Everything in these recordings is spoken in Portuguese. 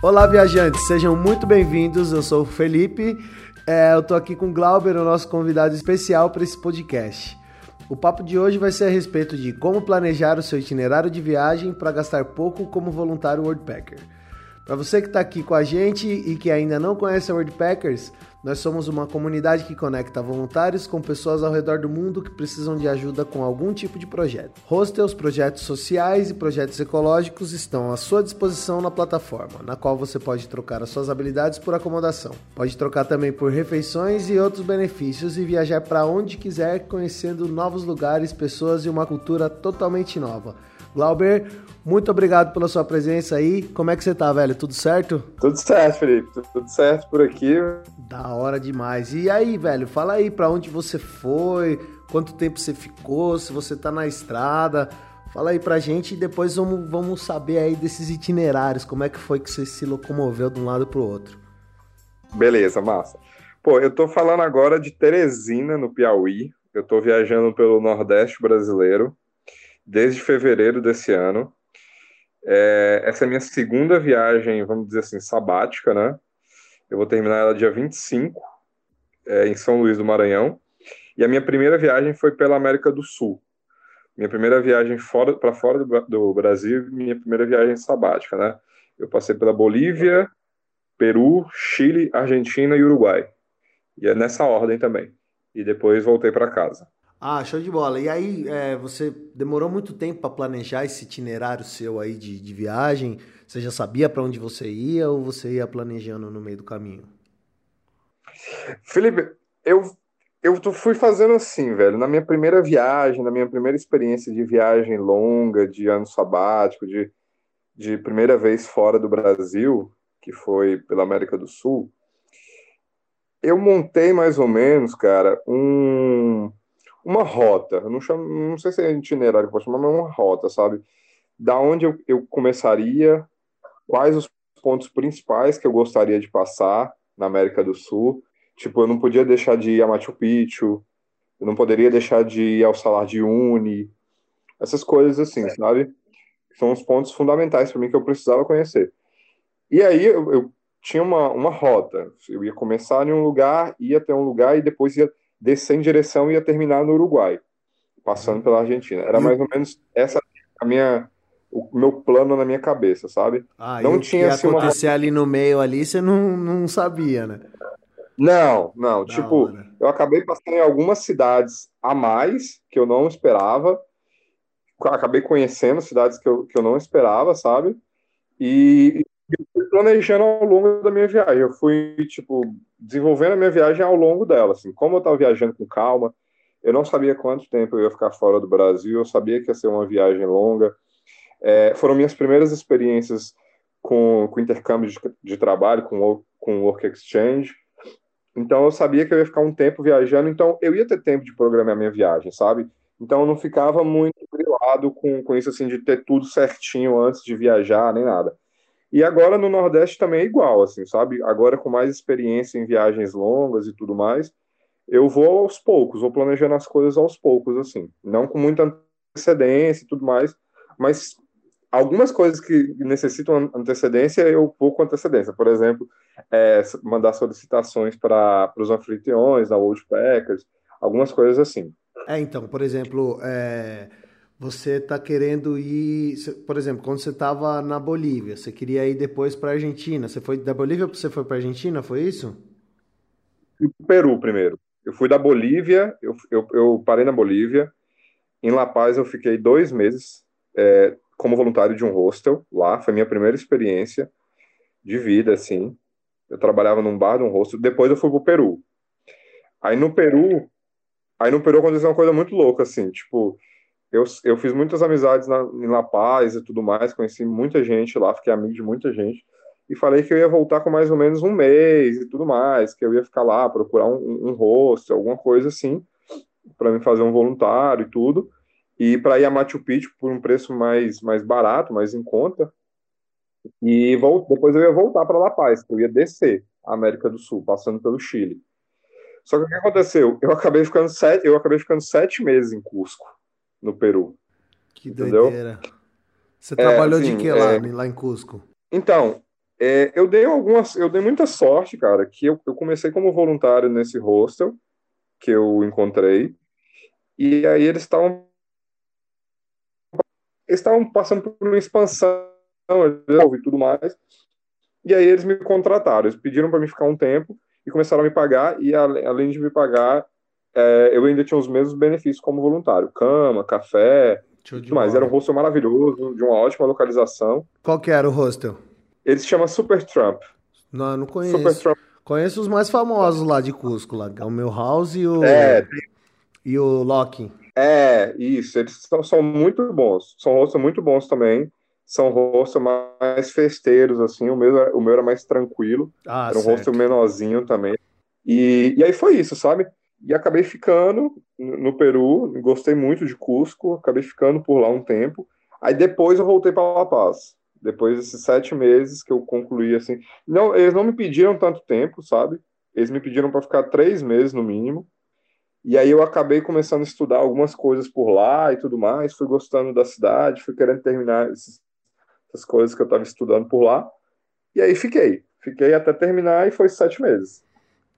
Olá, viajantes, sejam muito bem-vindos. Eu sou o Felipe. É, eu tô aqui com o Glauber, o nosso convidado especial para esse podcast. O papo de hoje vai ser a respeito de como planejar o seu itinerário de viagem para gastar pouco como voluntário Worldpacker. Para você que está aqui com a gente e que ainda não conhece a Worldpackers, nós somos uma comunidade que conecta voluntários com pessoas ao redor do mundo que precisam de ajuda com algum tipo de projeto. Hostels, projetos sociais e projetos ecológicos estão à sua disposição na plataforma, na qual você pode trocar as suas habilidades por acomodação. Pode trocar também por refeições e outros benefícios e viajar para onde quiser, conhecendo novos lugares, pessoas e uma cultura totalmente nova. Glauber, muito obrigado pela sua presença aí. Como é que você tá, velho? Tudo certo? Tudo certo, Felipe. Tudo certo por aqui. Da hora demais. E aí, velho, fala aí para onde você foi, quanto tempo você ficou, se você tá na estrada. Fala aí pra gente e depois vamos, vamos saber aí desses itinerários, como é que foi que você se locomoveu de um lado pro outro. Beleza, massa. Pô, eu tô falando agora de Teresina, no Piauí. Eu tô viajando pelo Nordeste brasileiro desde fevereiro desse ano. É, essa é a minha segunda viagem, vamos dizer assim, sabática, né? Eu vou terminar ela dia 25, é, em São Luís do Maranhão. E a minha primeira viagem foi pela América do Sul. Minha primeira viagem fora para fora do, do Brasil, minha primeira viagem sabática, né? Eu passei pela Bolívia, Peru, Chile, Argentina e Uruguai. E é nessa ordem também. E depois voltei para casa. Ah, show de bola. E aí, é, você demorou muito tempo para planejar esse itinerário seu aí de, de viagem? Você já sabia para onde você ia ou você ia planejando no meio do caminho? Felipe, eu, eu fui fazendo assim, velho. Na minha primeira viagem, na minha primeira experiência de viagem longa, de ano sabático, de, de primeira vez fora do Brasil, que foi pela América do Sul, eu montei mais ou menos, cara, um uma rota. Não, chamo, não sei se é itinerário que pode chamar, mas uma rota, sabe? Da onde eu, eu começaria, quais os pontos principais que eu gostaria de passar na América do Sul. Tipo, eu não podia deixar de ir a Machu Picchu, eu não poderia deixar de ir ao Salar de Uyuni, essas coisas assim, sabe? São os pontos fundamentais para mim que eu precisava conhecer. E aí eu, eu tinha uma, uma rota. Eu ia começar em um lugar, ia até um lugar e depois ia descer em direção e ia terminar no Uruguai, passando uhum. pela Argentina. Era mais ou menos essa a minha o meu plano na minha cabeça, sabe? Ah, não tinha assim, acontecer uma... ali no meio ali, você não, não sabia, né? Não, não. Da tipo, hora. eu acabei passando em algumas cidades a mais que eu não esperava. Acabei conhecendo cidades que eu, que eu não esperava, sabe? E, planejando ao longo da minha viagem. Eu fui, tipo, desenvolvendo a minha viagem ao longo dela. Assim, como eu estava viajando com calma, eu não sabia quanto tempo eu ia ficar fora do Brasil, eu sabia que ia ser uma viagem longa. É, foram minhas primeiras experiências com, com intercâmbio de, de trabalho, com, com work exchange. Então eu sabia que eu ia ficar um tempo viajando, então eu ia ter tempo de programar minha viagem, sabe? Então eu não ficava muito grilado com, com isso assim de ter tudo certinho antes de viajar, nem nada. E agora no Nordeste também é igual, assim, sabe? Agora com mais experiência em viagens longas e tudo mais, eu vou aos poucos, vou planejando as coisas aos poucos, assim. Não com muita antecedência e tudo mais, mas algumas coisas que necessitam antecedência, eu vou com antecedência. Por exemplo, é, mandar solicitações para os anfitriões da World Packers, algumas coisas assim. É, então, por exemplo, é você está querendo ir, por exemplo, quando você estava na Bolívia, você queria ir depois para a Argentina. Você foi da Bolívia você foi para a Argentina? Foi isso? Peru primeiro. Eu fui da Bolívia, eu, eu, eu, parei na Bolívia. Em La Paz eu fiquei dois meses é, como voluntário de um hostel lá. Foi minha primeira experiência de vida, assim. Eu trabalhava num bar de um hostel. Depois eu fui para o Peru. Aí no Peru, aí no Peru aconteceu uma coisa muito louca, assim, tipo eu, eu fiz muitas amizades na, em La Paz e tudo mais, conheci muita gente lá, fiquei amigo de muita gente, e falei que eu ia voltar com mais ou menos um mês e tudo mais, que eu ia ficar lá, procurar um, um rosto, alguma coisa assim, para me fazer um voluntário e tudo, e para ir a Machu Picchu por um preço mais, mais barato, mais em conta, e volt, depois eu ia voltar para La Paz, eu ia descer a América do Sul, passando pelo Chile. Só que o que aconteceu? Eu acabei ficando sete, eu acabei ficando sete meses em Cusco no Peru. Que entendeu? doideira. Você trabalhou é, assim, de que lá, é... lá em Cusco? Então, É, eu dei algumas, eu dei muita sorte, cara, que eu, eu comecei como voluntário nesse hostel que eu encontrei, e aí eles estavam estavam passando por uma expansão e tudo mais, e aí eles me contrataram, eles pediram para me ficar um tempo e começaram a me pagar, e além de me pagar, é, eu ainda tinha os mesmos benefícios como voluntário, cama, café, tudo mais. Era um hostel maravilhoso, de uma ótima localização. Qual que era o hostel? Ele se chama Super Trump. Não, não conheço. Super Trump. Conheço os mais famosos lá de Cusco, lá. É o meu House e o. É. E o Locking. É, isso. Eles são, são muito bons. São hostels muito bons também. São hostels mais festeiros, assim. O meu, o meu era mais tranquilo. Ah, era um certo. hostel menorzinho também. E, e aí foi isso, sabe? E acabei ficando no Peru. Gostei muito de Cusco. Acabei ficando por lá um tempo. Aí depois eu voltei para La Paz depois desses sete meses que eu concluí assim. Não, eles não me pediram tanto tempo, sabe? Eles me pediram para ficar três meses no mínimo. E aí eu acabei começando a estudar algumas coisas por lá e tudo mais. Fui gostando da cidade, fui querendo terminar esses, essas coisas que eu estava estudando por lá. E aí fiquei. Fiquei até terminar e foi sete meses.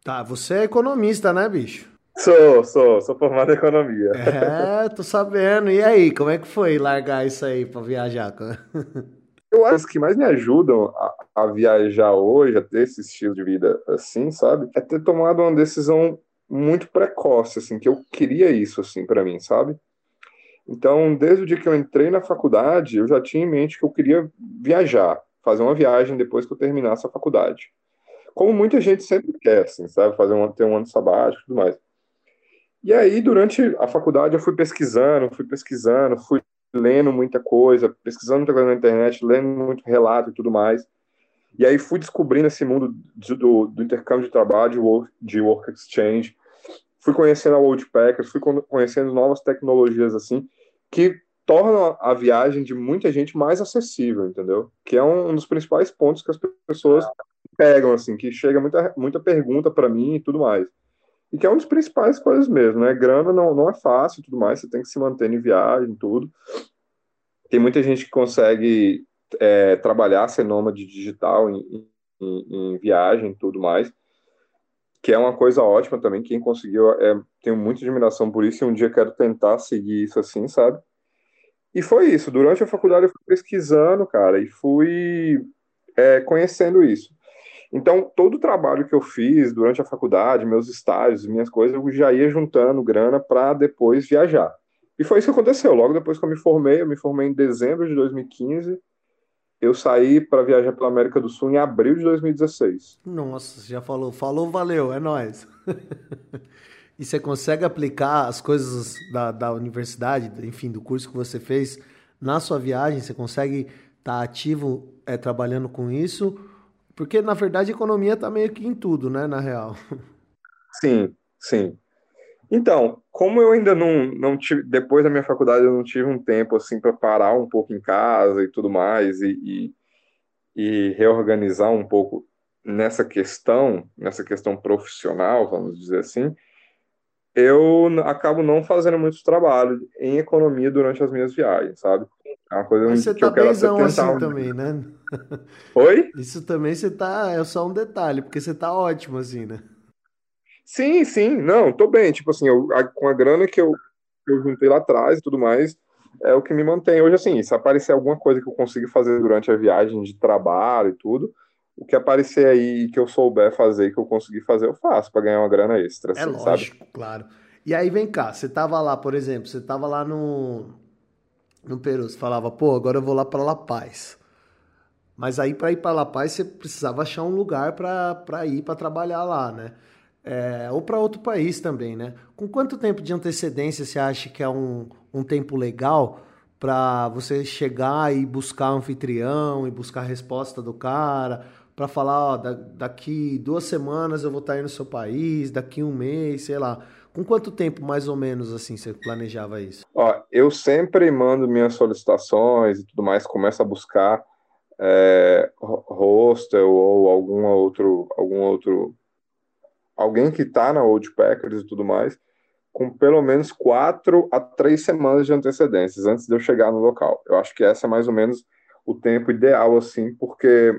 Tá, você é economista, né, bicho? Sou, sou, sou formado em economia. É, tô sabendo. E aí, como é que foi largar isso aí para viajar? Eu acho que mais me ajudam a, a, viajar hoje, a ter esse estilo de vida assim, sabe? É ter tomado uma decisão muito precoce, assim, que eu queria isso, assim, para mim, sabe? Então, desde o dia que eu entrei na faculdade, eu já tinha em mente que eu queria viajar, fazer uma viagem depois que eu terminasse a faculdade. Como muita gente sempre quer, assim, sabe? Fazer um, ter um ano sabático e tudo mais. E aí, durante a faculdade, eu fui pesquisando, fui pesquisando, fui lendo muita coisa, pesquisando muita coisa na internet, lendo muito relato e tudo mais. E aí fui descobrindo esse mundo de, do, do, intercâmbio de trabalho, de work, de work exchange. Fui conhecendo a Worldpackers, fui conhecendo novas tecnologias assim, que tornam a viagem de muita gente mais acessível, entendeu? Que é um, um dos principais pontos que as pessoas pegam, assim, que chega muita, muita pergunta para mim e tudo mais. E que é uma das principais coisas mesmo, né? Grana não, não é fácil e tudo mais, você tem que se manter em viagem, tudo. Tem muita gente que consegue é, trabalhar, ser nômade digital em, em, em viagem e tudo mais, que é uma coisa ótima também. Quem conseguiu, é, tenho muita admiração por isso e um dia quero tentar seguir isso assim, sabe? E foi isso. Durante a faculdade eu fui pesquisando, cara, e fui é, conhecendo isso. Então, todo o trabalho que eu fiz durante a faculdade, meus estágios, minhas coisas, eu já ia juntando grana para depois viajar. E foi isso que aconteceu. Logo depois que eu me formei, eu me formei em dezembro de 2015, eu saí para viajar pela América do Sul em abril de 2016. Nossa, já falou, falou, valeu, é nós. e você consegue aplicar as coisas da, da universidade, enfim, do curso que você fez na sua viagem? Você consegue estar tá ativo é, trabalhando com isso? Porque, na verdade, a economia está meio que em tudo, né, na real. Sim, sim. Então, como eu ainda não, não tive, depois da minha faculdade, eu não tive um tempo, assim, para parar um pouco em casa e tudo mais, e, e, e reorganizar um pouco nessa questão, nessa questão profissional, vamos dizer assim, eu acabo não fazendo muito trabalho em economia durante as minhas viagens, sabe? É uma coisa Mas você que tá eu quero até tentar assim também, né? Oi? Isso também você tá. É só um detalhe, porque você tá ótimo, assim, né? Sim, sim, não, tô bem. Tipo assim, eu, a, com a grana que eu, que eu juntei lá atrás e tudo mais, é o que me mantém. Hoje, assim, se aparecer alguma coisa que eu consiga fazer durante a viagem de trabalho e tudo, o que aparecer aí que eu souber fazer que eu conseguir fazer, eu faço para ganhar uma grana extra. É assim, lógico, sabe? claro. E aí vem cá, você tava lá, por exemplo, você tava lá no, no Peru, você falava, pô, agora eu vou lá para La Paz. Mas aí para ir para La Paz você precisava achar um lugar para ir para trabalhar lá, né? É, ou para outro país também, né? Com quanto tempo de antecedência você acha que é um, um tempo legal para você chegar e buscar um anfitrião e buscar a resposta do cara? Para falar, ó, daqui duas semanas eu vou estar aí no seu país, daqui um mês, sei lá. Com quanto tempo, mais ou menos, assim, você planejava isso? Ó, eu sempre mando minhas solicitações e tudo mais, começo a buscar é, hostel ou algum outro, algum outro, alguém que está na Old Packers e tudo mais, com pelo menos quatro a três semanas de antecedências antes de eu chegar no local. Eu acho que essa é mais ou menos o tempo ideal, assim, porque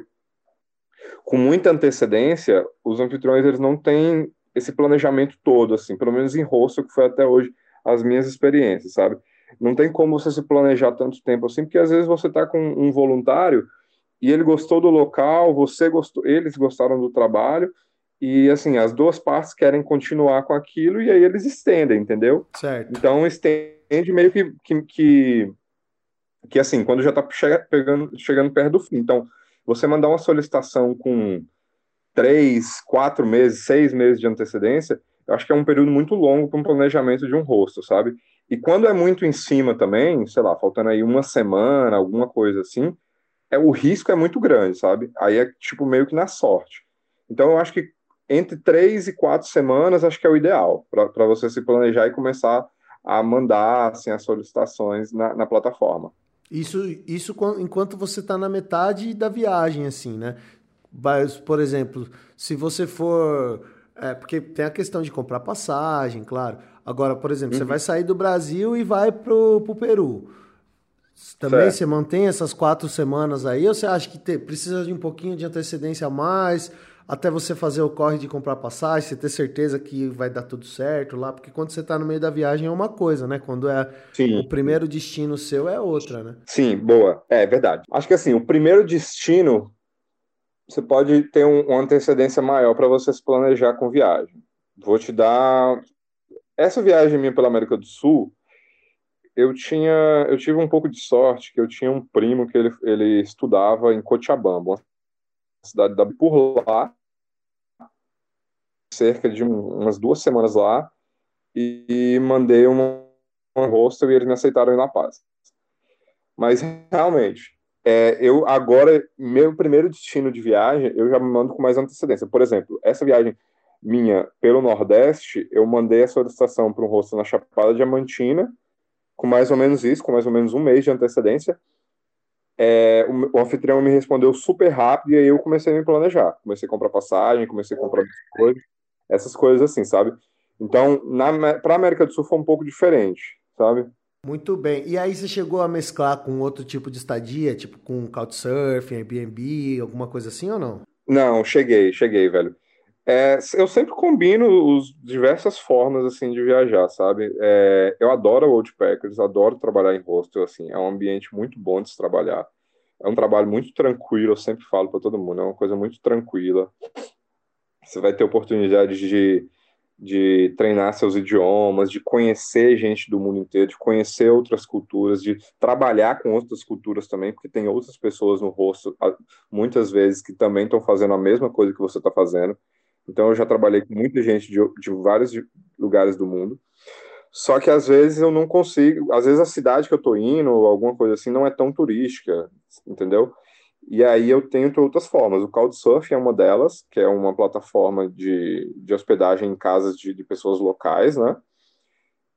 com muita antecedência, os anfitriões eles não têm esse planejamento todo, assim, pelo menos em rosto, que foi até hoje as minhas experiências, sabe? Não tem como você se planejar tanto tempo assim, porque às vezes você está com um voluntário e ele gostou do local, você gostou, eles gostaram do trabalho, e assim, as duas partes querem continuar com aquilo e aí eles estendem, entendeu? Certo. Então estende meio que, que, que, que assim, quando já está chegando, chegando perto do fim. Então, você mandar uma solicitação com três, quatro meses, seis meses de antecedência, eu acho que é um período muito longo para um planejamento de um rosto, sabe? E quando é muito em cima também, sei lá, faltando aí uma semana, alguma coisa assim, é o risco é muito grande, sabe? Aí é tipo meio que na sorte. Então eu acho que entre três e quatro semanas acho que é o ideal para você se planejar e começar a mandar assim, as solicitações na, na plataforma. Isso, isso enquanto você está na metade da viagem, assim, né? Mas, por exemplo, se você for. É, porque tem a questão de comprar passagem, claro. Agora, por exemplo, uhum. você vai sair do Brasil e vai pro, pro Peru. Também certo. você mantém essas quatro semanas aí, ou você acha que te, precisa de um pouquinho de antecedência a mais? até você fazer o corre de comprar passagem, você ter certeza que vai dar tudo certo lá, porque quando você está no meio da viagem é uma coisa, né? Quando é Sim. o primeiro destino seu é outra, né? Sim, boa. É, é verdade. Acho que assim, o primeiro destino você pode ter um, uma antecedência maior para você se planejar com viagem. Vou te dar essa viagem minha pela América do Sul, eu tinha, eu tive um pouco de sorte que eu tinha um primo que ele, ele estudava em Cochabamba, cidade da por lá, cerca de um, umas duas semanas lá e, mandei um, um hostel e eles me aceitaram La Paz. Mas realmente, é, eu agora, meu primeiro destino de viagem, eu já me mando com mais antecedência. Por exemplo, essa viagem minha pelo Nordeste, eu mandei a solicitação para um hostel na Chapada Diamantina, com mais ou menos isso, com mais ou menos um mês de antecedência. É, o, o, anfitrião me respondeu super rápido e aí eu comecei a me planejar. Comecei a comprar passagem, comecei a comprar coisas essas coisas assim, sabe? Então, para a América do Sul foi um pouco diferente, sabe? Muito bem. E aí você chegou a mesclar com outro tipo de estadia, tipo com Couchsurfing, Airbnb, alguma coisa assim ou não? Não, cheguei, cheguei, velho. É, eu sempre combino os diversas formas assim de viajar, sabe? É, eu adoro Old Packers, adoro trabalhar em hostel, assim, é um ambiente muito bom de se trabalhar. É um trabalho muito tranquilo, eu sempre falo para todo mundo, é uma coisa muito tranquila. Você vai ter oportunidade de, de treinar seus idiomas, de conhecer gente do mundo inteiro, de conhecer outras culturas, de trabalhar com outras culturas também, porque tem outras pessoas no rosto, muitas vezes, que também estão fazendo a mesma coisa que você está fazendo. Então, eu já trabalhei com muita gente de, de vários lugares do mundo. Só que às vezes eu não consigo, às vezes a cidade que eu tô indo, ou alguma coisa assim, não é tão turística, entendeu? E aí eu tenho outras formas. O Couchsurfing é uma delas, que é uma plataforma de, de hospedagem em casas de, de pessoas locais, né?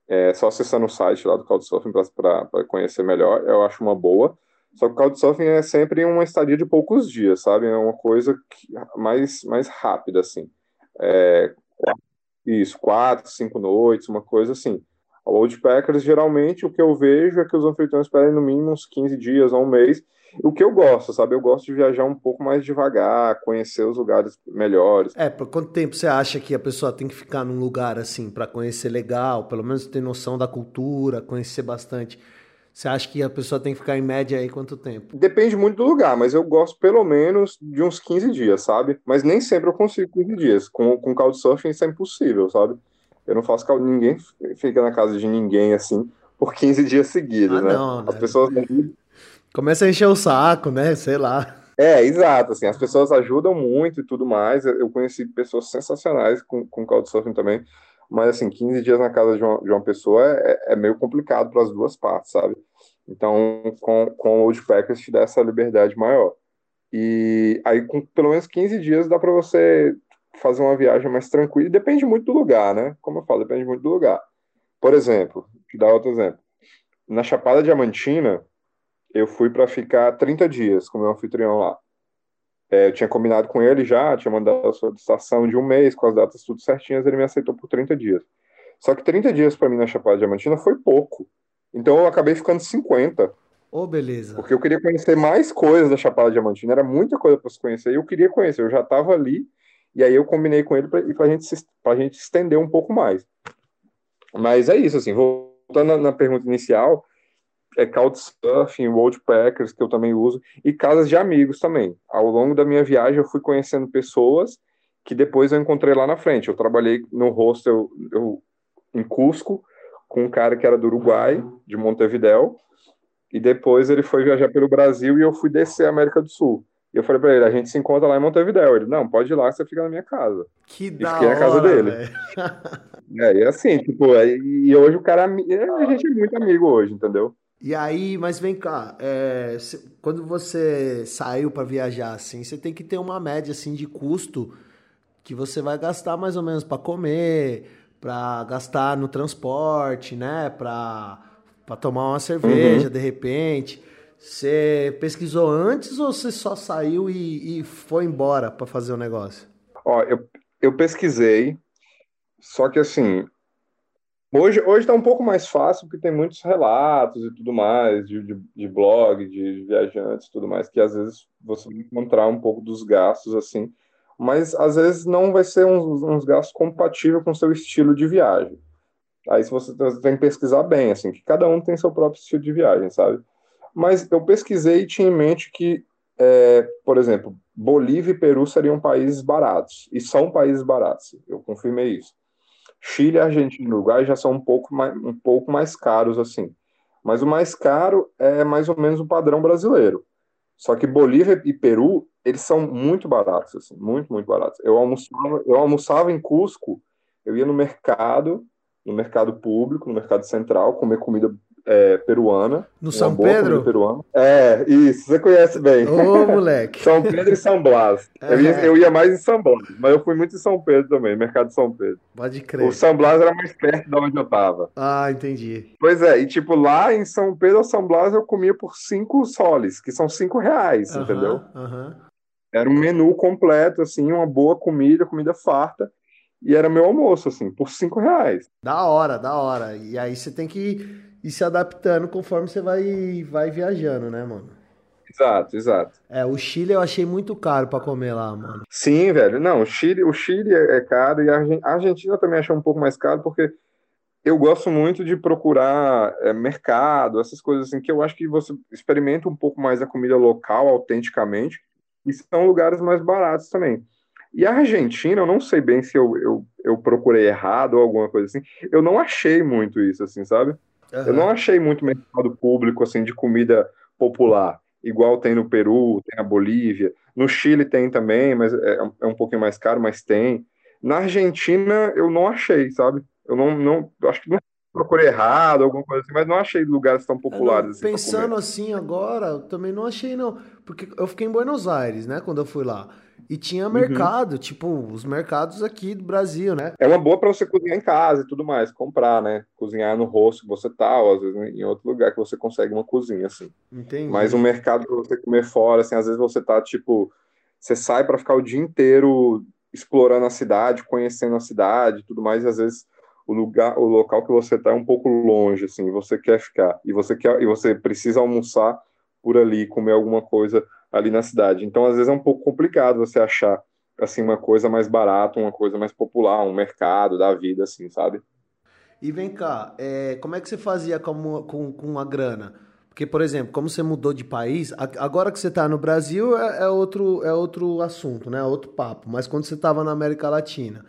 É só acessar no site lá do Couchsurfing para conhecer melhor, eu acho uma boa. Só que o Couchsurfing é sempre uma estadia de poucos dias, sabe? É uma coisa que, mais, mais rápida, assim. É, isso, quatro, cinco noites, uma coisa assim. O Old Packers, geralmente, o que eu vejo é que os anfitriões pedem no mínimo uns 15 dias a um mês, o que eu gosto, sabe? Eu gosto de viajar um pouco mais devagar, conhecer os lugares melhores. É, por quanto tempo você acha que a pessoa tem que ficar num lugar assim para conhecer legal, pelo menos ter noção da cultura, conhecer bastante? Você acha que a pessoa tem que ficar em média aí quanto tempo? Depende muito do lugar, mas eu gosto pelo menos de uns 15 dias, sabe? Mas nem sempre eu consigo 15 dias. Com, com Couchsurfing isso é impossível, sabe? Eu não faço ninguém fica na casa de ninguém assim por 15 dias seguidos, ah, né? Não, né? As pessoas Começa a encher o saco, né? Sei lá. É, exato, assim, as pessoas ajudam muito e tudo mais. Eu conheci pessoas sensacionais com, com Couchsurfing também, mas assim, 15 dias na casa de uma, de uma pessoa é, é meio complicado para as duas partes, sabe? Então, com, com o Old Packers te dá essa liberdade maior. E aí, com pelo menos 15 dias, dá para você fazer uma viagem mais tranquila. E depende muito do lugar, né? Como eu falo, depende muito do lugar. Por exemplo, te dar outro exemplo. Na Chapada Diamantina, eu fui para ficar 30 dias com o meu anfitrião lá. É, eu tinha combinado com ele já, tinha mandado a solicitação de um mês, com as datas tudo certinhas, ele me aceitou por 30 dias. Só que 30 dias para mim na Chapada Diamantina foi pouco. Então eu acabei ficando 50. Ô, oh, beleza. Porque eu queria conhecer mais coisas da Chapada Diamantina, era muita coisa para se conhecer, e eu queria conhecer, eu já estava ali, e aí eu combinei com ele para a gente, gente estender um pouco mais. Mas é isso, assim, voltando na, na pergunta inicial, é Couchsurfing, Worldpackers, que eu também uso, e casas de amigos também. Ao longo da minha viagem, eu fui conhecendo pessoas que depois eu encontrei lá na frente. Eu trabalhei no hostel eu, em Cusco, com um cara que era do Uruguai, de Montevidéu, e depois ele foi viajar pelo Brasil e eu fui descer a América do Sul. E eu falei pra ele, a gente se encontra lá em Montevidéu. Ele, não, pode ir lá, você fica na minha casa. Que e da fiquei na casa dele. é, e assim, tipo, e hoje o cara, a gente é muito amigo hoje, entendeu? E aí, mas vem cá, é, quando você saiu para viajar assim, você tem que ter uma média assim de custo que você vai gastar mais ou menos para comer, para gastar no transporte, né, para para tomar uma cerveja uhum. de repente. Você pesquisou antes ou você só saiu e, e foi embora para fazer o negócio? Ó, eu, eu pesquisei, só que assim, hoje está um pouco mais fácil porque tem muitos relatos e tudo mais de, de, de blog, de viajantes e tudo mais, que às vezes você vai encontrar um pouco dos gastos assim, mas às vezes não vai ser uns, uns gastos compatíveis com o seu estilo de viagem. Aí você, você tem que pesquisar bem, assim, que cada um tem seu próprio estilo de viagem, sabe? Mas eu pesquisei e tinha em mente que, é, por exemplo, Bolívia e Peru seriam países baratos, e são países baratos, eu confirmei isso. Chile, Argentina e Uruguai já são um pouco mais, um pouco mais caros, assim. Mas o mais caro é mais ou menos o padrão brasileiro. Só que Bolívia e Peru, eles são muito baratos, assim, muito, muito baratos. Eu almoçava, eu almoçava em Cusco, eu ia no mercado, no mercado público, no mercado central, comer comida é, peruana. No São Pedro? Peruana. É, isso, você conhece bem. Ô, moleque. São Pedro e São Blas. É. Eu, ia, eu, ia, mais em São Blas, mas eu fui muito em São Pedro também, mercado de São Pedro. Pode crer. O São Blas era mais perto de onde eu tava. Ah, entendi. Pois é, e tipo, lá em São Pedro ou São Blas eu comia por cinco soles, que são cinco reais, uh -huh, entendeu? Uh -huh. Era um menu completo, assim, uma boa comida, comida farta. E era meu almoço, assim, por cinco reais. Da hora, da hora. E aí você tem que ir se adaptando conforme você vai, vai viajando, né, mano? Exato, exato. É, o Chile eu achei muito caro para comer lá, mano. Sim, velho. Não, o Chile, o Chile é, é caro e a Argentina também achei um pouco mais caro porque eu gosto muito de procurar é, mercado, essas coisas assim, que eu acho que você experimenta um pouco mais a comida local, autenticamente, e são lugares mais baratos também. E a Argentina, eu não sei bem se eu, eu, eu procurei errado ou alguma coisa assim. Eu não achei muito isso, assim, sabe? Uhum. Eu não achei muito mercado público, assim, de comida popular. Igual tem no Peru, tem na Bolívia. No Chile tem também, mas é, é um pouquinho mais caro, mas tem. Na Argentina, eu não achei, sabe? Eu não, não acho que não procurei errado, alguma coisa assim, mas não achei lugares tão populares. Não, assim, pensando assim agora, eu também não achei, não. Porque eu fiquei em Buenos Aires, né, quando eu fui lá. E tinha uhum. mercado, uhum. tipo, os mercados aqui do Brasil, né? É uma boa para você cozinhar em casa e tudo mais, comprar, né? Cozinhar no rosto que você tá, ou às vezes em outro lugar que você consegue uma cozinha, assim. Entendi. Mas um mercado para você comer fora, assim, às vezes você tá, tipo, você sai para ficar o dia inteiro explorando a cidade, conhecendo a cidade e tudo mais, e às vezes o lugar, o local que você tá é um pouco longe, assim, você quer ficar, e você quer, e você precisa almoçar por ali, comer alguma coisa ali na cidade. Então, às vezes é um pouco complicado você achar assim uma coisa mais barata, uma coisa mais popular, um mercado da vida, assim, sabe? E vem cá, é, como é que você fazia com, com, com a grana? Porque, por exemplo, como você mudou de país, agora que você está no Brasil é, é, outro, é outro assunto, né? É outro papo. Mas quando você estava na América Latina,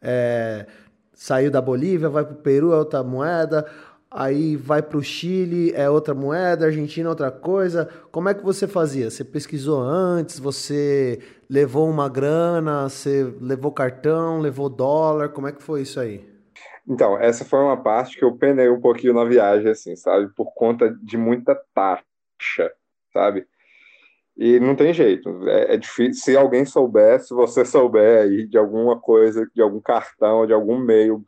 é, saiu da Bolívia, vai para o Peru, é outra moeda aí vai para o Chile, é outra moeda, Argentina é outra coisa. Como é que você fazia? Você pesquisou antes? Você levou uma grana? Você levou cartão? Levou dólar? Como é que foi isso aí? Então, essa foi uma parte que eu penei um pouquinho na viagem, assim, sabe? Por conta de muita taxa, sabe? E não tem jeito, é, é difícil. Se alguém souber, se você souber aí de alguma coisa, de algum cartão, de algum meio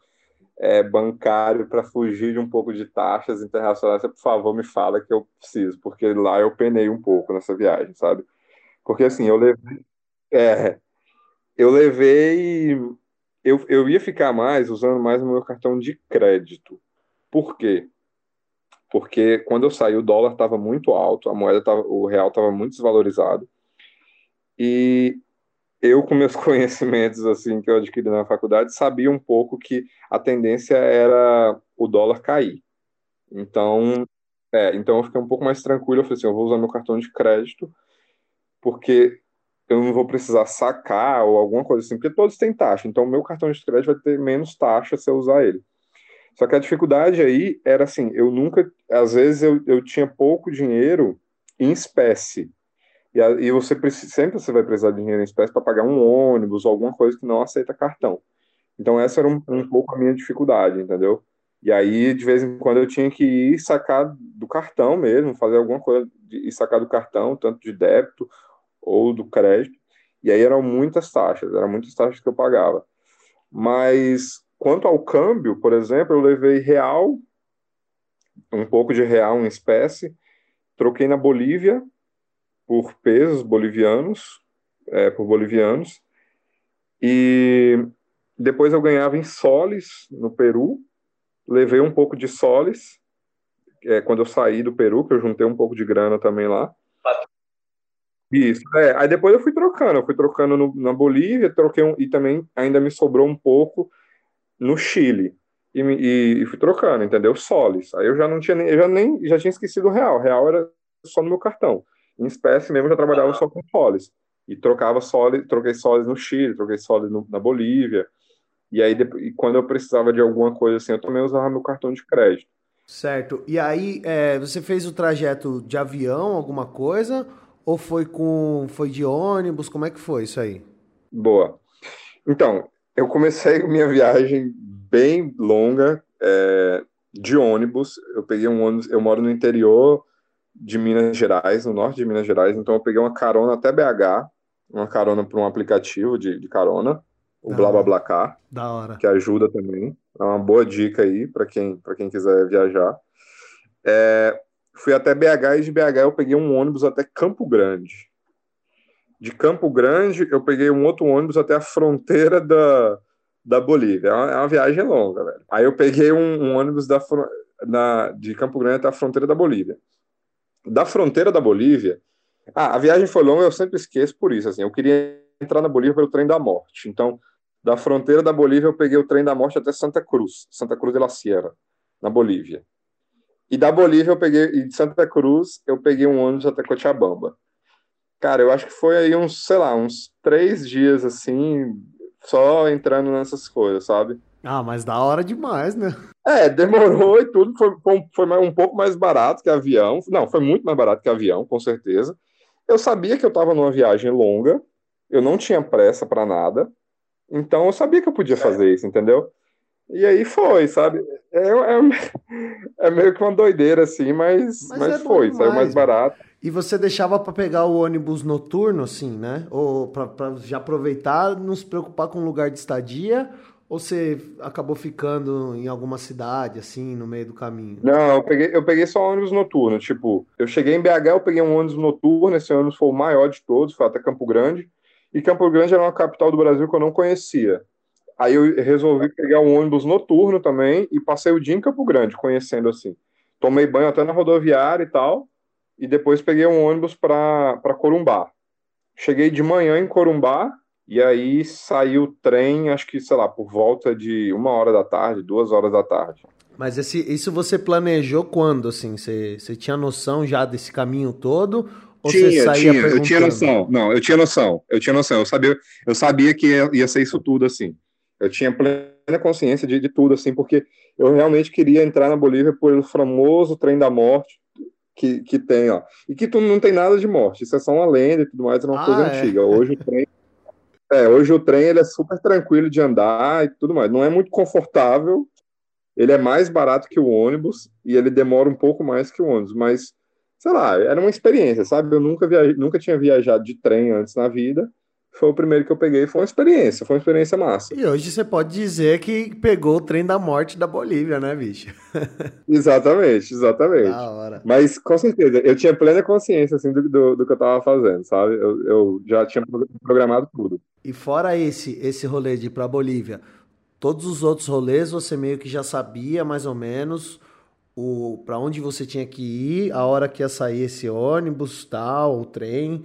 é, bancário para fugir de um pouco de taxas internacionais, por favor, me fala que eu preciso, porque lá eu penei um pouco nessa viagem, sabe? Porque assim, eu levei. É, eu levei. Eu, eu ia ficar mais usando mais o meu cartão de crédito. Por quê? porque quando eu saí o dólar estava muito alto, a moeda tava, o real estava muito desvalorizado. E eu, com meus conhecimentos assim que eu adquiri na faculdade, sabia um pouco que a tendência era o dólar cair. Então, é, então eu fiquei um pouco mais tranquilo. Eu falei assim, eu vou usar meu cartão de crédito, porque eu não vou precisar sacar ou alguma coisa assim, porque todos têm taxa. Então, meu cartão de crédito vai ter menos taxa se eu usar ele. Só que a dificuldade aí era assim, eu nunca, às vezes eu, eu tinha pouco dinheiro em espécie. E, a, e você precisa, sempre você vai precisar de dinheiro em espécie para pagar um ônibus ou alguma coisa que não aceita cartão. Então essa era um, um pouco a minha dificuldade, entendeu? E aí, de vez em quando, eu tinha que ir sacar do cartão mesmo, fazer alguma coisa e sacar do cartão, tanto de débito ou do crédito. E aí eram muitas taxas, eram muitas taxas que eu pagava. Mas quanto ao câmbio, por exemplo, eu levei real, um pouco de real em espécie, troquei na Bolívia por pesos bolivianos, é, por bolivianos, e depois eu ganhava em soles no Peru, levei um pouco de soles, é, quando eu saí do Peru, que eu juntei um pouco de grana também lá. Isso, é, aí depois eu fui trocando, eu fui trocando no, na Bolívia, troquei um, e também ainda me sobrou um pouco no Chile. E, e, e, fui trocando, entendeu? Soles. Aí eu já não tinha nem, eu já nem, já tinha esquecido o real. O real era só no meu cartão. Em espécie mesmo, eu já trabalhava só com soles. E trocava soles, troquei soles no Chile, troquei soles no, na Bolívia. E aí, e quando eu precisava de alguma coisa assim, eu também usava meu cartão de crédito. Certo. E aí, é, você fez o trajeto de avião, alguma coisa? Ou foi com foi de ônibus? Como é que foi isso aí? Boa. Então, eu comecei minha viagem bem longa é, de ônibus. Eu peguei um ônibus, eu moro no interior de Minas Gerais, no norte de Minas Gerais, então eu peguei uma carona até BH, uma carona para um aplicativo de, de carona o BlaBlaCar, da hora. que ajuda também. É uma boa dica aí para quem, quem quiser viajar. É, fui até BH e de BH eu peguei um ônibus até Campo Grande. De Campo Grande eu peguei um outro ônibus até a fronteira da, da Bolívia. É uma, é uma viagem longa, velho. Aí eu peguei um, um ônibus da, na, de Campo Grande até a fronteira da Bolívia. Da fronteira da Bolívia, ah, a viagem foi longa, eu sempre esqueço por isso. Assim, eu queria entrar na Bolívia pelo trem da morte. Então, da fronteira da Bolívia, eu peguei o trem da morte até Santa Cruz, Santa Cruz de la Sierra, na Bolívia. E da Bolívia eu peguei, e de Santa Cruz, eu peguei um ônibus até Cochabamba. Cara, eu acho que foi aí uns, sei lá, uns três dias assim, só entrando nessas coisas, sabe? Ah, mas da hora demais, né? É, demorou e tudo, foi, foi, foi um pouco mais barato que avião. Não, foi muito mais barato que avião, com certeza. Eu sabia que eu estava numa viagem longa, eu não tinha pressa para nada, então eu sabia que eu podia fazer isso, entendeu? E aí foi, sabe? É, é, é meio que uma doideira, assim, mas, mas, mas é foi, saiu mais barato. E você deixava para pegar o ônibus noturno, assim, né? Ou para já aproveitar, não se preocupar com o lugar de estadia? Ou você acabou ficando em alguma cidade, assim, no meio do caminho? Não, eu peguei, eu peguei só ônibus noturno. Tipo, eu cheguei em BH, eu peguei um ônibus noturno. Esse ônibus foi o maior de todos, foi até Campo Grande. E Campo Grande era uma capital do Brasil que eu não conhecia. Aí eu resolvi pegar um ônibus noturno também e passei o dia em Campo Grande, conhecendo assim. Tomei banho até na rodoviária e tal, e depois peguei um ônibus para Corumbá. Cheguei de manhã em Corumbá, e aí saiu o trem, acho que, sei lá, por volta de uma hora da tarde, duas horas da tarde. Mas esse, isso você planejou quando, assim? Você, você tinha noção já desse caminho todo? Ou tinha, você saía tinha, eu tinha noção. Não, eu tinha noção. Eu tinha noção. Eu sabia, eu sabia que ia, ia ser isso tudo, assim. Eu tinha plena consciência de, de tudo, assim, porque eu realmente queria entrar na Bolívia pelo famoso trem da morte que, que tem, ó. E que tu não tem nada de morte. Isso é só uma lenda e tudo mais, é uma ah, coisa é. antiga. Hoje o trem. É, hoje o trem ele é super tranquilo de andar e tudo mais. Não é muito confortável. Ele é mais barato que o ônibus e ele demora um pouco mais que o ônibus, mas sei lá, era uma experiência, sabe? Eu nunca, viaj... nunca tinha viajado de trem antes na vida. Foi o primeiro que eu peguei, foi uma experiência, foi uma experiência massa. E hoje você pode dizer que pegou o trem da morte da Bolívia, né, bicho? exatamente, exatamente. Da hora. Mas com certeza, eu tinha plena consciência assim, do, do, do que eu tava fazendo, sabe? Eu, eu, já tinha programado tudo. E fora esse, esse rolê de ir pra Bolívia, todos os outros rolês você meio que já sabia mais ou menos o para onde você tinha que ir, a hora que ia sair esse ônibus, tal, o trem.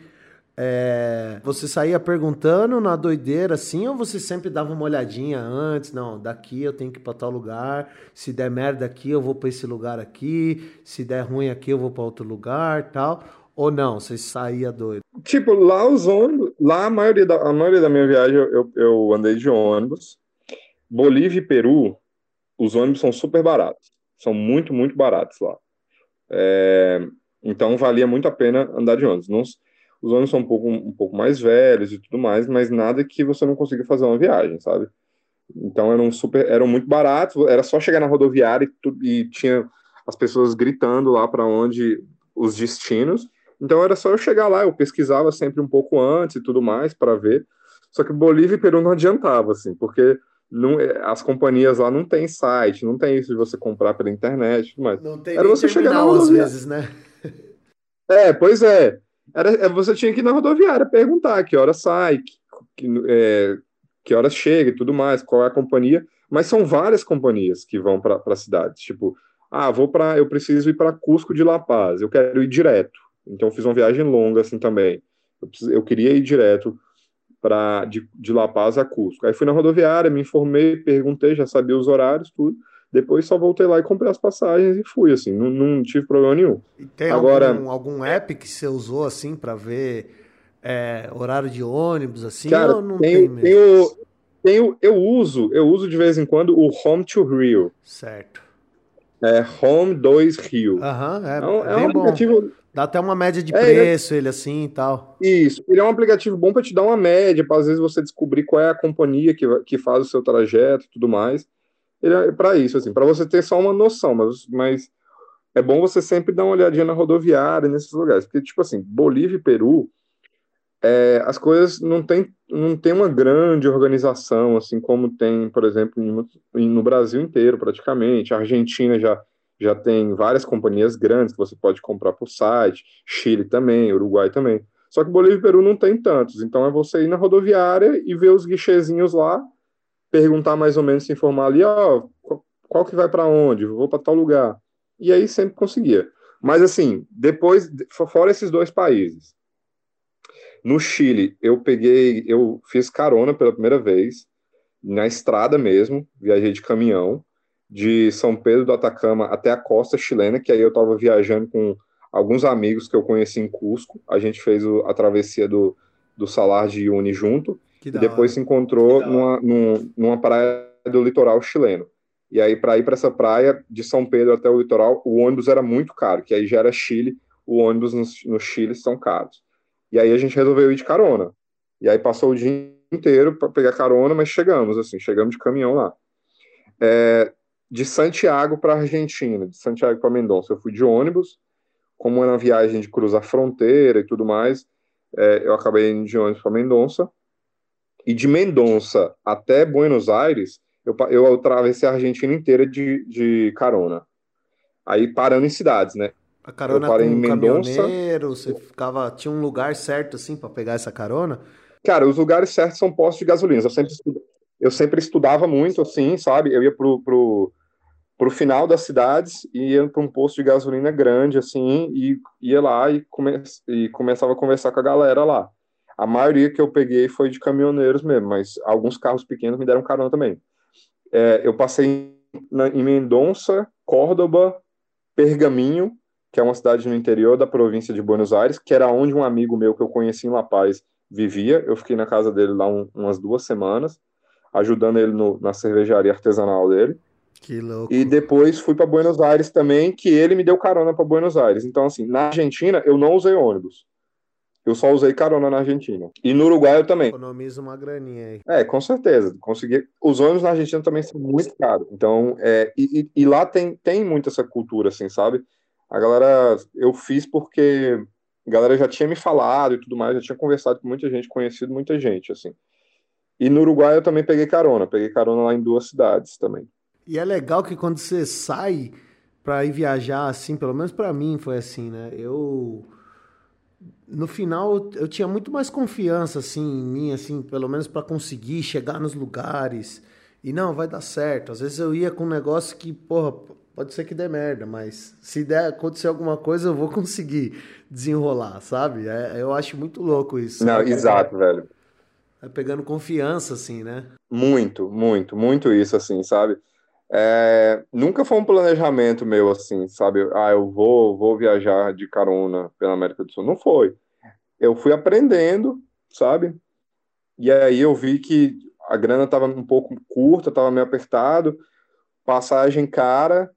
É, você saía perguntando na doideira assim, ou você sempre dava uma olhadinha antes? Não, daqui eu tenho que ir para tal lugar. Se der merda aqui, eu vou para esse lugar aqui. Se der ruim aqui, eu vou para outro lugar, tal. Ou não, você saía doido? Tipo, lá os ônibus, lá a maioria da, a maioria da minha viagem eu, eu andei de ônibus. Bolívia e Peru, os ônibus são super baratos. São muito, muito baratos lá. É, então valia muito a pena andar de ônibus. Não, os ônibus são um pouco, um pouco mais velhos e tudo mais, mas nada que você não consiga fazer uma viagem, sabe? Então eram super, eram muito baratos, era só chegar na rodoviária e, e tinha as pessoas gritando lá para onde os destinos. Então era só eu chegar lá, eu pesquisava sempre um pouco antes e tudo mais para ver. Só que Bolívia e Peru não adiantava assim, porque não, é, as companhias lá não tem site, não tem isso de você comprar pela internet, mas não tem era você chegar lá às vezes, né? É, pois é. Era, é, você tinha que ir na rodoviária perguntar que hora sai, que, que, é, que hora chega e tudo mais, qual é a companhia. Mas são várias companhias que vão para a cidade. Tipo, ah, vou para, eu preciso ir para Cusco de La Paz, eu quero ir direto. Então fiz uma viagem longa assim também. Eu, eu queria ir direto para de, de La Paz a Cusco. Aí fui na rodoviária, me informei, perguntei, já sabia os horários, tudo. Depois só voltei lá e comprei as passagens e fui, assim, não, não tive problema nenhum. E tem Agora, algum, algum app que você usou, assim, para ver é, horário de ônibus, assim, cara, ou não tem, tem mesmo? Tenho, eu uso, eu uso de vez em quando o Home to Rio. Certo. É Home 2 Rio. Aham, uhum, é, é, um, é um aplicativo... Bom. Dá até uma média de é, preço ele, ele assim e tal. Isso, ele é um aplicativo bom para te dar uma média, para às vezes você descobrir qual é a companhia que, que faz o seu trajeto e tudo mais ele é para isso, assim, para você ter só uma noção, mas, mas é bom você sempre dar uma olhadinha na rodoviária, nesses lugares, porque, tipo assim, Bolívia e Peru, é, as coisas não tem, não tem uma grande organização, assim como tem, por exemplo, no, no Brasil inteiro, praticamente. A Argentina já, já tem várias companhias grandes que você pode comprar por site, Chile também, Uruguai também. Só que Bolívia e Peru não tem tantos, então é você ir na rodoviária e ver os guichezinhos lá, perguntar mais ou menos, se informar ali, ó, qual que vai para onde? Vou para tal lugar. E aí sempre conseguia. Mas assim, depois, fora esses dois países, no Chile, eu peguei, eu fiz carona pela primeira vez, na estrada mesmo, viajei de caminhão, de São Pedro do Atacama até a costa chilena, que aí eu estava viajando com alguns amigos que eu conheci em Cusco, a gente fez a travessia do, do Salar de Uyuni junto, que e depois se encontrou numa, numa, numa praia do litoral chileno. E aí, para ir para essa praia, de São Pedro até o litoral, o ônibus era muito caro, que aí já era Chile, o ônibus no, no Chile são caros. E aí a gente resolveu ir de carona. E aí passou o dia inteiro para pegar carona, mas chegamos, assim, chegamos de caminhão lá. É, de Santiago para Argentina, de Santiago para Mendonça, eu fui de ônibus, como era uma viagem de cruzar fronteira e tudo mais, é, eu acabei indo de ônibus para Mendonça, e de Mendonça até Buenos Aires, eu, eu atravessei a Argentina inteira de, de carona. Aí parando em cidades, né? A carona eu parei com em Mendonça. caminhoneiro, você ficava, tinha um lugar certo assim para pegar essa carona? Cara, os lugares certos são postos de gasolina. Eu sempre, eu sempre estudava muito assim, sabe? Eu ia pro, pro, pro final das cidades e ia para um posto de gasolina grande assim e ia lá e, come, e começava a conversar com a galera lá. A maioria que eu peguei foi de caminhoneiros mesmo, mas alguns carros pequenos me deram carona também. É, eu passei na, em Mendonça, Córdoba, Pergaminho, que é uma cidade no interior da província de Buenos Aires, que era onde um amigo meu que eu conheci em La Paz vivia. Eu fiquei na casa dele lá um, umas duas semanas, ajudando ele no, na cervejaria artesanal dele. Que louco. E depois fui para Buenos Aires também, que ele me deu carona para Buenos Aires. Então, assim, na Argentina eu não usei ônibus. Eu só usei carona na Argentina. E no Uruguai eu também. Economiza uma graninha aí. É, com certeza. Consegui... Os ônibus na Argentina também são muito caros. Então, é... e, e, lá tem, tem muito essa cultura, assim, sabe? A galera, eu fiz porque a galera já tinha me falado e tudo mais, já tinha conversado com muita gente, conhecido muita gente, assim. E no Uruguai eu também peguei carona. Peguei carona lá em duas cidades também. E é legal que quando você sai para ir viajar, assim, pelo menos para mim foi assim, né? Eu no final eu tinha muito mais confiança assim em mim assim pelo menos para conseguir chegar nos lugares E não, vai dar certo. Às vezes eu ia com um negócio que, porra, pode ser que dê merda, mas se der acontecer alguma coisa, eu vou conseguir desenrolar, sabe? É, eu acho muito louco isso. Não, exato, velho. É pegando confiança, assim, né? Muito, muito, muito isso, assim, sabe? É, nunca foi um planejamento meu, assim, sabe? Ah, eu vou, vou viajar de carona pela América do Sul. Não foi. Eu fui aprendendo, sabe? E aí eu vi que a grana estava um pouco curta, estava meio apertado, passagem cara,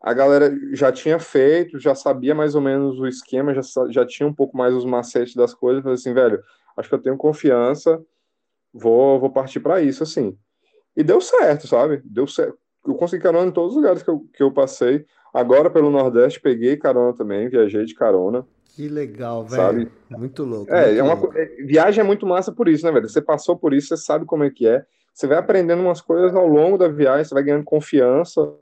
a galera já tinha feito, já sabia mais ou menos o esquema, já, já tinha um pouco mais os macetes das coisas, falei assim, velho, acho que eu tenho confiança, vou, vou partir para isso, assim. E deu certo, sabe? Deu certo. Eu consegui carona em todos os lugares que eu, que eu passei. Agora, pelo Nordeste, peguei carona também, viajei de carona. Que legal, velho. Sabe? Muito louco. É, muito é uma, louco. É, viagem é muito massa por isso, né, velho? Você passou por isso, você sabe como é que é. Você vai aprendendo umas coisas ao longo da viagem, você vai ganhando confiança,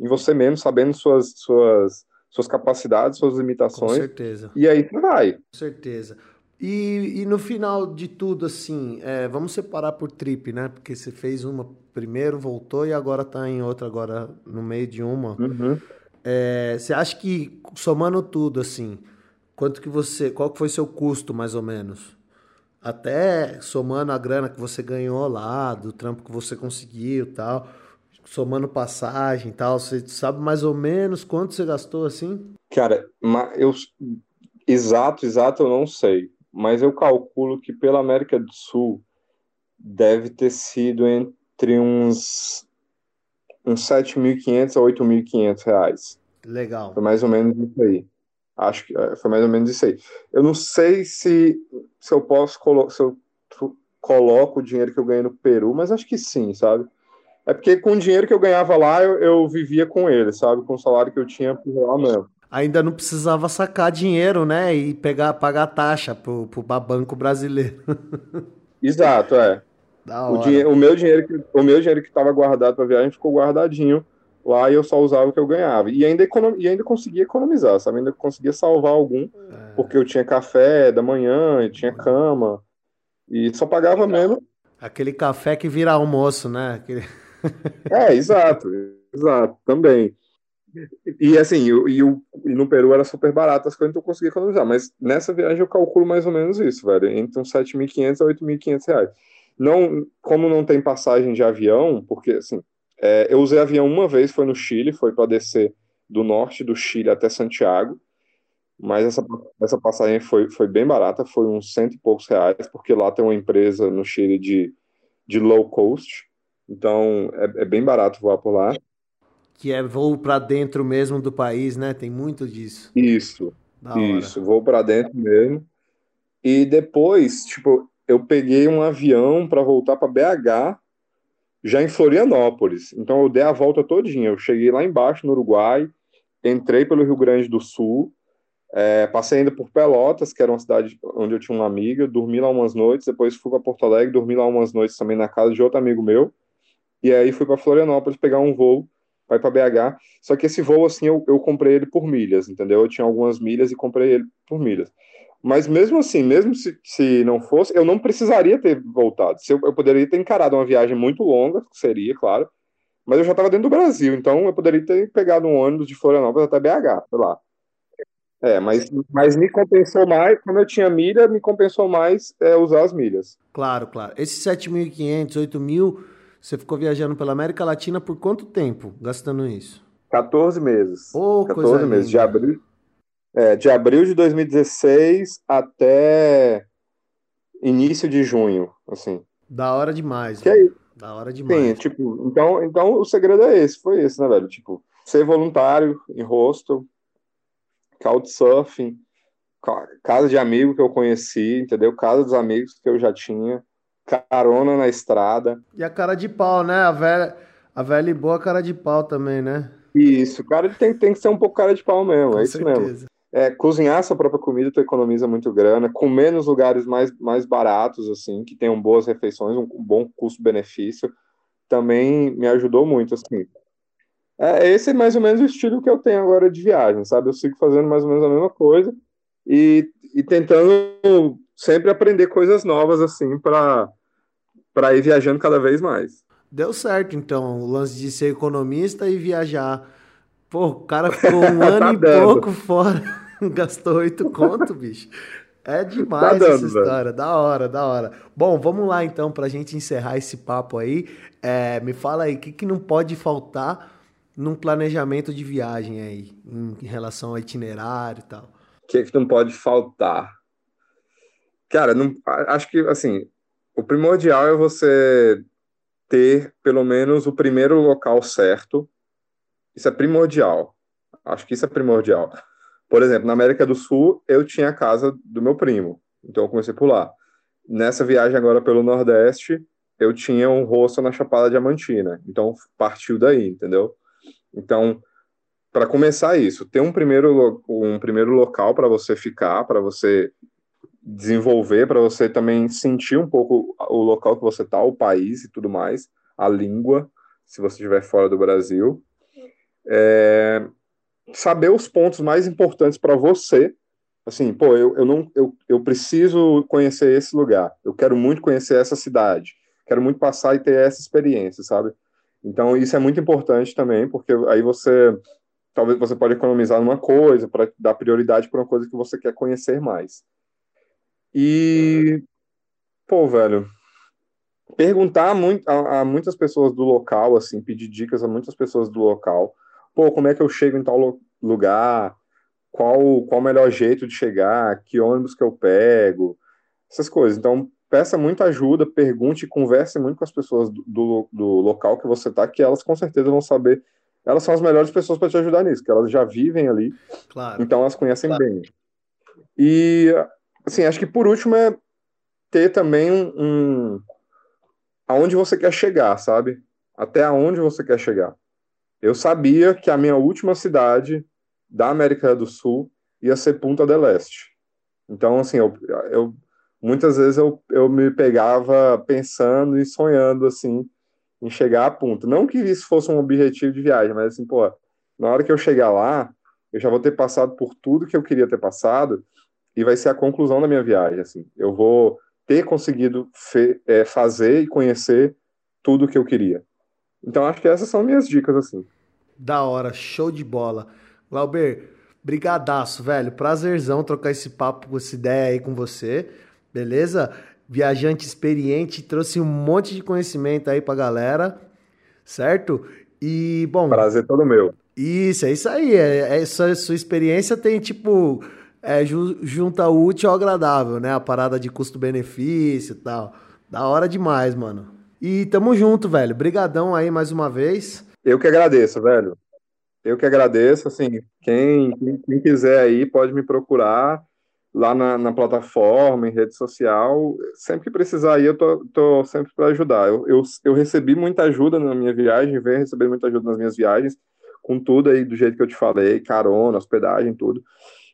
em você mesmo, sabendo suas, suas, suas capacidades, suas limitações. Com certeza. E aí você vai. Com certeza. E, e no final de tudo, assim, é, vamos separar por trip, né? Porque você fez uma primeiro, voltou e agora tá em outra, agora no meio de uma. Uhum. É, você acha que, somando tudo, assim, quanto que você. Qual que foi seu custo, mais ou menos? Até somando a grana que você ganhou lá, do trampo que você conseguiu tal somando passagem e tal, você sabe mais ou menos quanto você gastou assim? Cara, eu exato, exato eu não sei, mas eu calculo que pela América do Sul deve ter sido entre uns uns 7.500 a 8.500 reais. Legal. Foi mais ou menos isso aí. Acho que é, foi mais ou menos isso aí. Eu não sei se, se eu posso colocar, se eu coloco o dinheiro que eu ganhei no Peru, mas acho que sim, sabe? É porque com o dinheiro que eu ganhava lá, eu, eu vivia com ele, sabe? Com o salário que eu tinha por lá mesmo. Ainda não precisava sacar dinheiro, né? E pegar, pagar taxa pro, pro banco brasileiro. Exato, é. O, dinheiro, o, meu dinheiro que o meu dinheiro que estava guardado para viagem ficou guardadinho lá e eu só usava o que eu ganhava. E ainda, econom, e ainda conseguia economizar, sabe? Ainda conseguia salvar algum, é. porque eu tinha café da manhã, tinha cama, e só pagava mesmo. Aquele café que vira almoço, né? Aquele... É, exato, exato, também. E assim, e, o, e no Peru era super barato as coisas, então eu consegui economizar. Mas nessa viagem eu calculo mais ou menos isso, velho. Entre uns 7.500 a 8.500 reais. Não, como não tem passagem de avião, porque assim, é, eu usei avião uma vez, foi no Chile, foi para descer do norte do Chile até Santiago. Mas essa, essa passagem foi, foi bem barata, foi uns cento e poucos reais, porque lá tem uma empresa no Chile de, de low cost, então é, é bem barato voar por lá. Que é voo para dentro mesmo do país, né? Tem muito disso. Isso. isso, voo para dentro mesmo. E depois, tipo, eu peguei um avião para voltar para BH, já em Florianópolis. Então eu dei a volta todinha. Eu cheguei lá embaixo no Uruguai, entrei pelo Rio Grande do Sul, é, passei ainda por Pelotas, que era uma cidade onde eu tinha uma amiga, dormi lá umas noites, depois fui para Porto Alegre, dormi lá umas noites também na casa de outro amigo meu. E aí fui para Florianópolis pegar um voo ir para BH. Só que esse voo, assim, eu, eu comprei ele por milhas, entendeu? Eu tinha algumas milhas e comprei ele por milhas. Mas mesmo assim, mesmo se, se não fosse, eu não precisaria ter voltado. Se eu, eu poderia ter encarado uma viagem muito longa, seria, claro, mas eu já estava dentro do Brasil, então eu poderia ter pegado um ônibus de Florianópolis até BH, sei lá. É, mas, mas me compensou mais, como eu tinha milha, me compensou mais é, usar as milhas. Claro, claro. Esses 7.500, 8.000 você ficou viajando pela América Latina por quanto tempo gastando isso? 14 meses. Oh, 14 meses. De abril, é, de abril de 2016 até início de junho, assim. Da hora demais. Que é Da hora demais. Sim, tipo, então, então o segredo é esse, foi esse, né, velho? Tipo, ser voluntário em hostel, couchsurfing, casa de amigo que eu conheci, entendeu? Casa dos amigos que eu já tinha carona na estrada. E a cara de pau, né? A velha, a velha e boa cara de pau também, né? Isso, o cara tem, tem que ser um pouco cara de pau mesmo, Com é isso certeza. mesmo. É, cozinhar sua própria comida, tu economiza muito grana, comer nos lugares mais, mais baratos, assim, que tenham boas refeições, um bom custo-benefício, também me ajudou muito, assim. É, esse é mais ou menos o estilo que eu tenho agora de viagem, sabe? Eu sigo fazendo mais ou menos a mesma coisa e, e tentando sempre aprender coisas novas, assim, para para ir viajando cada vez mais. Deu certo, então, o lance de ser economista e viajar. Pô, o cara ficou um ano tá e dando. pouco fora, gastou oito conto, bicho. É demais tá dando, essa história, velho. da hora, da hora. Bom, vamos lá então, pra gente encerrar esse papo aí. É, me fala aí, o que, que não pode faltar num planejamento de viagem aí, em, relação ao itinerário e tal? O que, que não pode faltar? Cara, não, acho que, assim, o primordial é você ter pelo menos o primeiro local certo. Isso é primordial. Acho que isso é primordial. Por exemplo, na América do Sul, eu tinha a casa do meu primo, então eu comecei por lá. Nessa viagem agora pelo Nordeste, eu tinha um rosto na Chapada Diamantina, então partiu daí, entendeu? Então, para começar isso, ter um primeiro, um primeiro local para você ficar, para você desenvolver, para você também sentir um pouco o local que você está, o país e tudo mais, a língua, se você estiver fora do Brasil. É, saber os pontos mais importantes para você. Assim, pô, eu, eu não eu, eu preciso conhecer esse lugar. Eu quero muito conhecer essa cidade. Quero muito passar e ter essa experiência, sabe? Então, isso é muito importante também, porque aí você talvez você pode economizar numa coisa para dar prioridade para uma coisa que você quer conhecer mais. E pô, velho, perguntar muito, a, a, muitas pessoas do local, assim, pedir dicas a muitas pessoas do local. Pô, como é que eu chego em tal lugar? Qual, qual o melhor jeito de chegar? Que ônibus que eu pego? Essas coisas. Então, peça muita ajuda, pergunte, converse muito com as pessoas do, do, do local que você está, que elas com certeza vão saber. Elas são as melhores pessoas para te ajudar nisso, que elas já vivem ali. Claro. Então, elas conhecem claro. bem. E, assim, acho que por último é ter também um, um aonde você quer chegar, sabe? Até aonde você quer chegar. Eu sabia que a minha última cidade da América do Sul ia ser Punta del Este. Então, assim, eu, eu muitas vezes eu, eu me pegava pensando e sonhando, assim, em chegar a Punta. Não que isso fosse um objetivo de viagem, mas, assim, pô, na hora que eu chegar lá, eu já vou ter passado por tudo que eu queria ter passado e vai ser a conclusão da minha viagem, assim. Eu vou ter conseguido é, fazer e conhecer tudo que eu queria. Então acho que essas são minhas dicas, assim. Da hora, show de bola. Glauber, brigadaço, velho. Prazerzão trocar esse papo, com essa ideia aí com você, beleza? Viajante experiente, trouxe um monte de conhecimento aí pra galera, certo? E, bom... Prazer todo meu. Isso, é isso aí. É, é, sua, sua experiência tem, tipo é, junta útil ao agradável, né? A parada de custo-benefício e tal. Da hora demais, mano. E tamo junto, velho. Brigadão aí mais uma vez. Eu que agradeço, velho. Eu que agradeço, assim, quem, quem quiser aí pode me procurar lá na, na, plataforma, em rede social. Sempre que precisar aí, eu tô, tô sempre para ajudar. Eu, eu, eu, recebi muita ajuda na minha viagem, venho receber muita ajuda nas minhas viagens, com tudo aí do jeito que eu te falei, carona, hospedagem, tudo.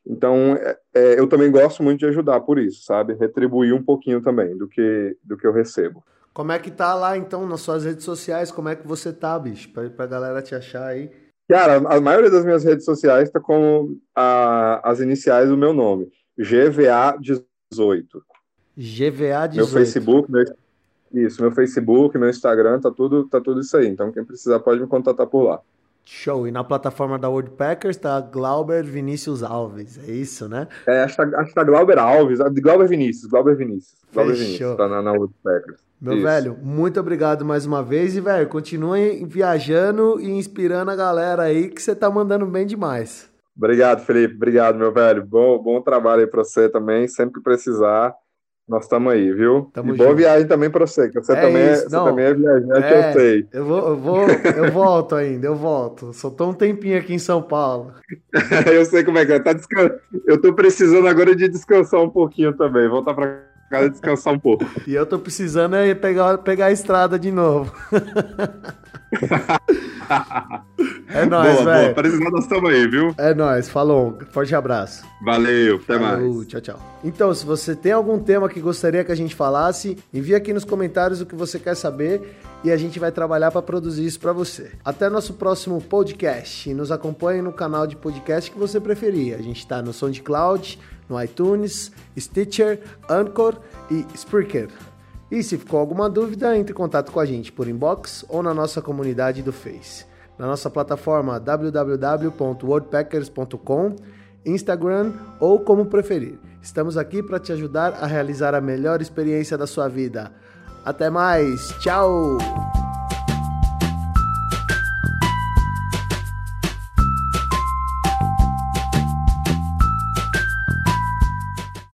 Então, é, é, eu também gosto muito de ajudar por isso, sabe? Retribuir um pouquinho também do que, do que eu recebo. Como é que tá lá, então, nas suas redes sociais? Como é que você tá, bicho? Pra, pra galera te achar aí. Cara, a maioria das minhas redes sociais tá com a, as iniciais do meu nome. GVA18. GVA18. Meu Facebook, meu, isso, meu Facebook, meu Instagram, tá tudo, tá tudo isso aí. Então, quem precisar pode me contatar por lá. Show. E na plataforma da Packers tá Glauber Vinícius Alves, é isso, né? É, acho que tá, acho que tá Glauber Alves, Glauber Vinícius, Glauber Vinícius. Glauber Fechou. Vinícius, tá na, na Packers. Meu isso. velho, muito obrigado mais uma vez e, velho, continue viajando e inspirando a galera aí que você tá mandando bem demais. Obrigado, Felipe. Obrigado, meu velho. Bom, bom trabalho aí pra você também. Sempre que precisar, nós estamos aí, viu? Tamo e boa junto. viagem também para você, que você, é também, é, você também é viajante, é, eu sei. Eu vou, eu vou, eu volto ainda, eu volto. Só tô um tempinho aqui em São Paulo. eu sei como é que é. Tá descan... Eu tô precisando agora de descansar um pouquinho também, voltar para casa descansar um pouco. E eu tô precisando é pegar, pegar a estrada de novo. é nóis, velho. Precisando, nós estamos aí, viu? É nóis, falou. Forte abraço. Valeu, até Falou, mais. Tchau, tchau. Então, se você tem algum tema que gostaria que a gente falasse, envie aqui nos comentários o que você quer saber e a gente vai trabalhar para produzir isso para você. Até nosso próximo podcast. Nos acompanhe no canal de podcast que você preferir. A gente está no SoundCloud, no iTunes, Stitcher, Anchor e Spreaker. E se ficou alguma dúvida, entre em contato com a gente por inbox ou na nossa comunidade do Face. Na nossa plataforma www.worldpackers.com, Instagram ou como preferir. Estamos aqui para te ajudar a realizar a melhor experiência da sua vida. Até mais, tchau!